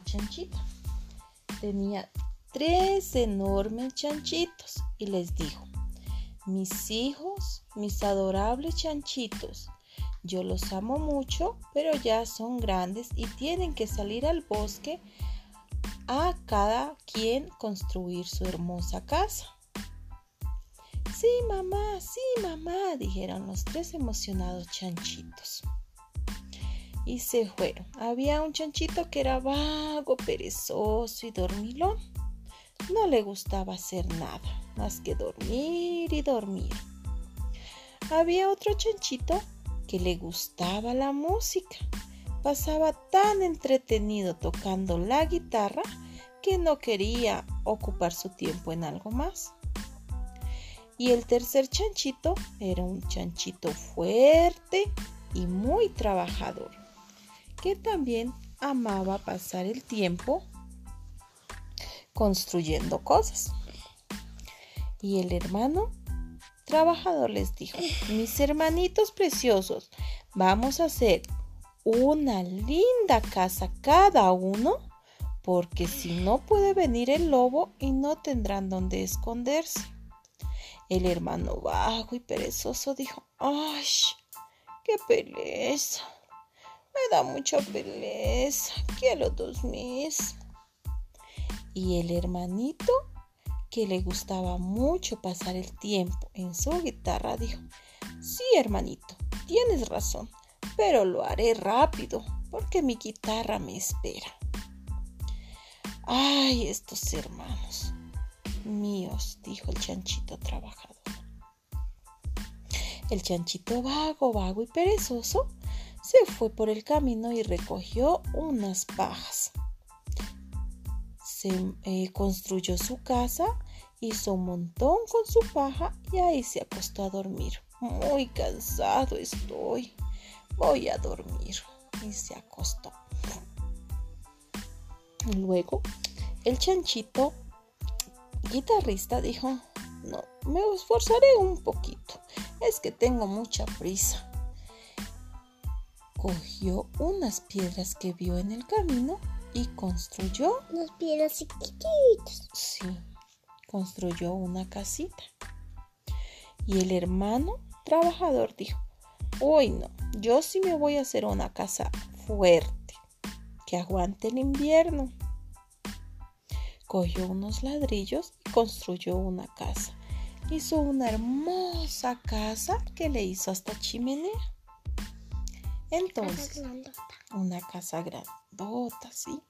hermano chanchito. Tenía tres enormes chanchitos y les dijo, mis hijos, mis adorables chanchitos, yo los amo mucho, pero ya son grandes y tienen que salir al bosque a cada quien construir su hermosa casa. Sí, mamá, sí, mamá, dijeron los tres emocionados chanchitos. Y se fueron. Había un chanchito que era vago, perezoso y dormilón. No le gustaba hacer nada más que dormir y dormir. Había otro chanchito que le gustaba la música. Pasaba tan entretenido tocando la guitarra que no quería ocupar su tiempo en algo más. Y el tercer chanchito era un chanchito fuerte y muy trabajador, que también amaba pasar el tiempo construyendo cosas. Y el hermano trabajador les dijo, mis hermanitos preciosos, vamos a hacer una linda casa cada uno, porque si no puede venir el lobo y no tendrán donde esconderse. El hermano bajo y perezoso dijo, ¡ay! ¡Qué pereza! Me da mucha pereza. Quiero dos mis. Y el hermanito que le gustaba mucho pasar el tiempo en su guitarra, dijo, sí, hermanito, tienes razón, pero lo haré rápido porque mi guitarra me espera. Ay, estos hermanos míos, dijo el chanchito trabajador. El chanchito vago, vago y perezoso se fue por el camino y recogió unas pajas se eh, construyó su casa, hizo un montón con su paja y ahí se acostó a dormir. Muy cansado estoy. Voy a dormir. Y se acostó. Luego, el chanchito guitarrista dijo, no, me esforzaré un poquito. Es que tengo mucha prisa. Cogió unas piedras que vio en el camino y construyó unos piedras chiquititos. Sí, construyó una casita. Y el hermano trabajador dijo, hoy no, yo sí me voy a hacer una casa fuerte, que aguante el invierno. Cogió unos ladrillos y construyó una casa. Hizo una hermosa casa que le hizo hasta chimenea. Entonces, una casa grandota, ¿sí?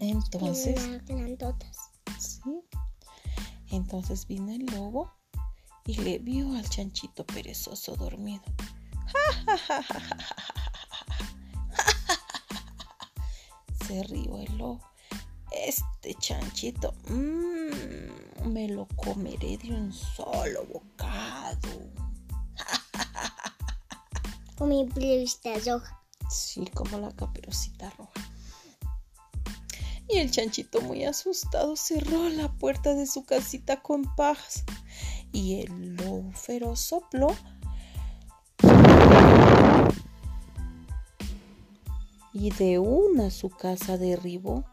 Entonces, ¿sí? Entonces vino el lobo y le vio al chanchito perezoso dormido. Se rió el lobo. Este chanchito mmm, me lo comeré de un solo bocado. Con mi caperucita roja. Sí, como la caperucita roja. Y el chanchito muy asustado cerró la puerta de su casita con pajas. Y el lobo feroz sopló. Y de una su casa derribó.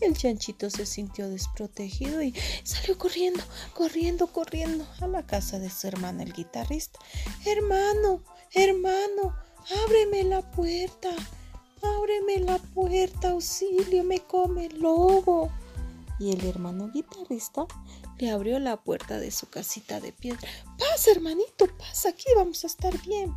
El chanchito se sintió desprotegido y salió corriendo, corriendo, corriendo a la casa de su hermana el guitarrista. Hermano, hermano, ábreme la puerta, ábreme la puerta, auxilio, me come el lobo. Y el hermano guitarrista le abrió la puerta de su casita de piedra. Pasa, hermanito, pasa, aquí vamos a estar bien.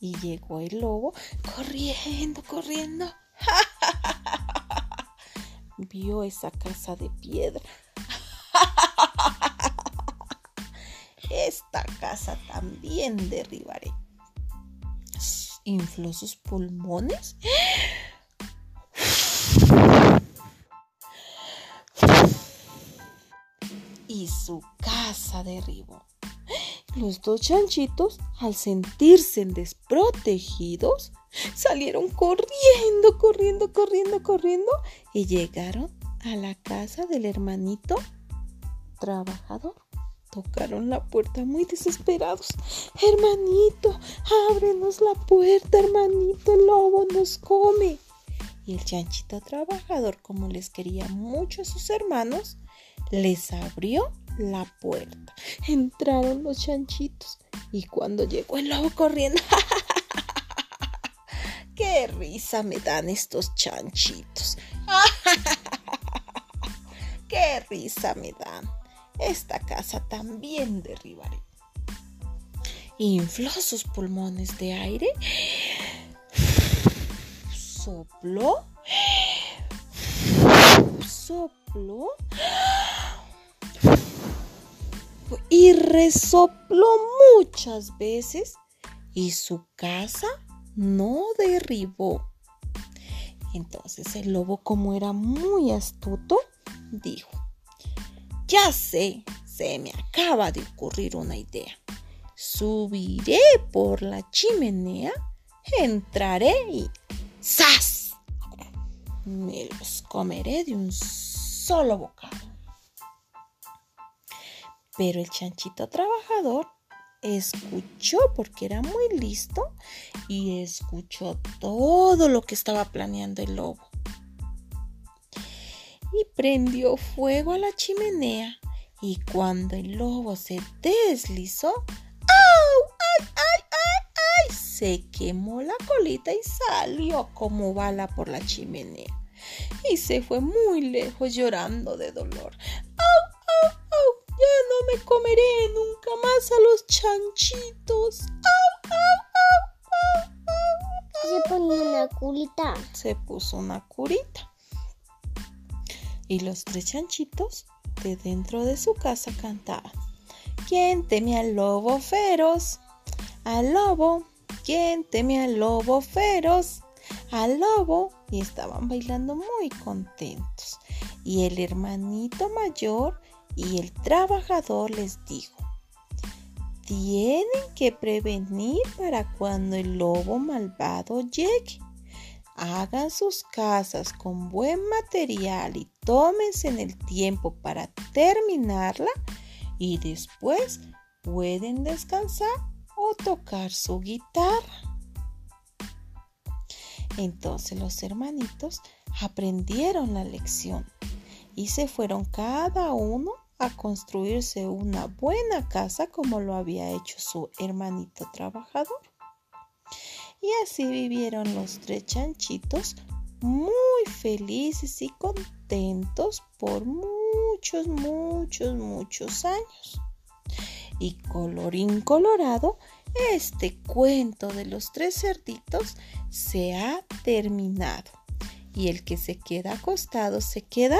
Y llegó el lobo corriendo, corriendo. Vio esa casa de piedra. Esta casa también derribaré infló sus pulmones. Y su casa derribó. Los dos chanchitos, al sentirse desprotegidos, salieron corriendo, corriendo, corriendo, corriendo y llegaron a la casa del hermanito trabajador. Tocaron la puerta muy desesperados. Hermanito, ábrenos la puerta, hermanito, el lobo nos come. Y el chanchito trabajador, como les quería mucho a sus hermanos, les abrió la puerta. Entraron los chanchitos y cuando llegó el lobo corriendo, ¡qué risa me dan estos chanchitos! ¡Qué risa me dan! Esta casa también derribaré. Infló sus pulmones de aire, sopló, sopló y resopló muchas veces y su casa no derribó. Entonces el lobo, como era muy astuto, dijo, ya sé, se me acaba de ocurrir una idea. Subiré por la chimenea, entraré y ¡zas! Me los comeré de un solo bocado. Pero el chanchito trabajador escuchó porque era muy listo y escuchó todo lo que estaba planeando el lobo. Y prendió fuego a la chimenea y cuando el lobo se deslizó, ¡au! ¡ay, ay, ay, ay! Se quemó la colita y salió como bala por la chimenea. Y se fue muy lejos llorando de dolor. ¡Au, au, au! Ya no me comeré nunca más a los chanchitos. ¡Au, au, au, au! Se ponía una curita. Se puso una curita. Y los tres chanchitos de dentro de su casa cantaban. ¿Quién teme al lobo feroz? Al lobo. ¿Quién teme al lobo feroz? Al lobo. Y estaban bailando muy contentos. Y el hermanito mayor y el trabajador les dijo, tienen que prevenir para cuando el lobo malvado llegue. Hagan sus casas con buen material y tómense en el tiempo para terminarla y después pueden descansar o tocar su guitarra. Entonces los hermanitos aprendieron la lección y se fueron cada uno a construirse una buena casa como lo había hecho su hermanito trabajador. Y así vivieron los tres chanchitos muy felices y contentos por muchos, muchos, muchos años. Y colorín colorado, este cuento de los tres cerditos se ha terminado. Y el que se queda acostado se queda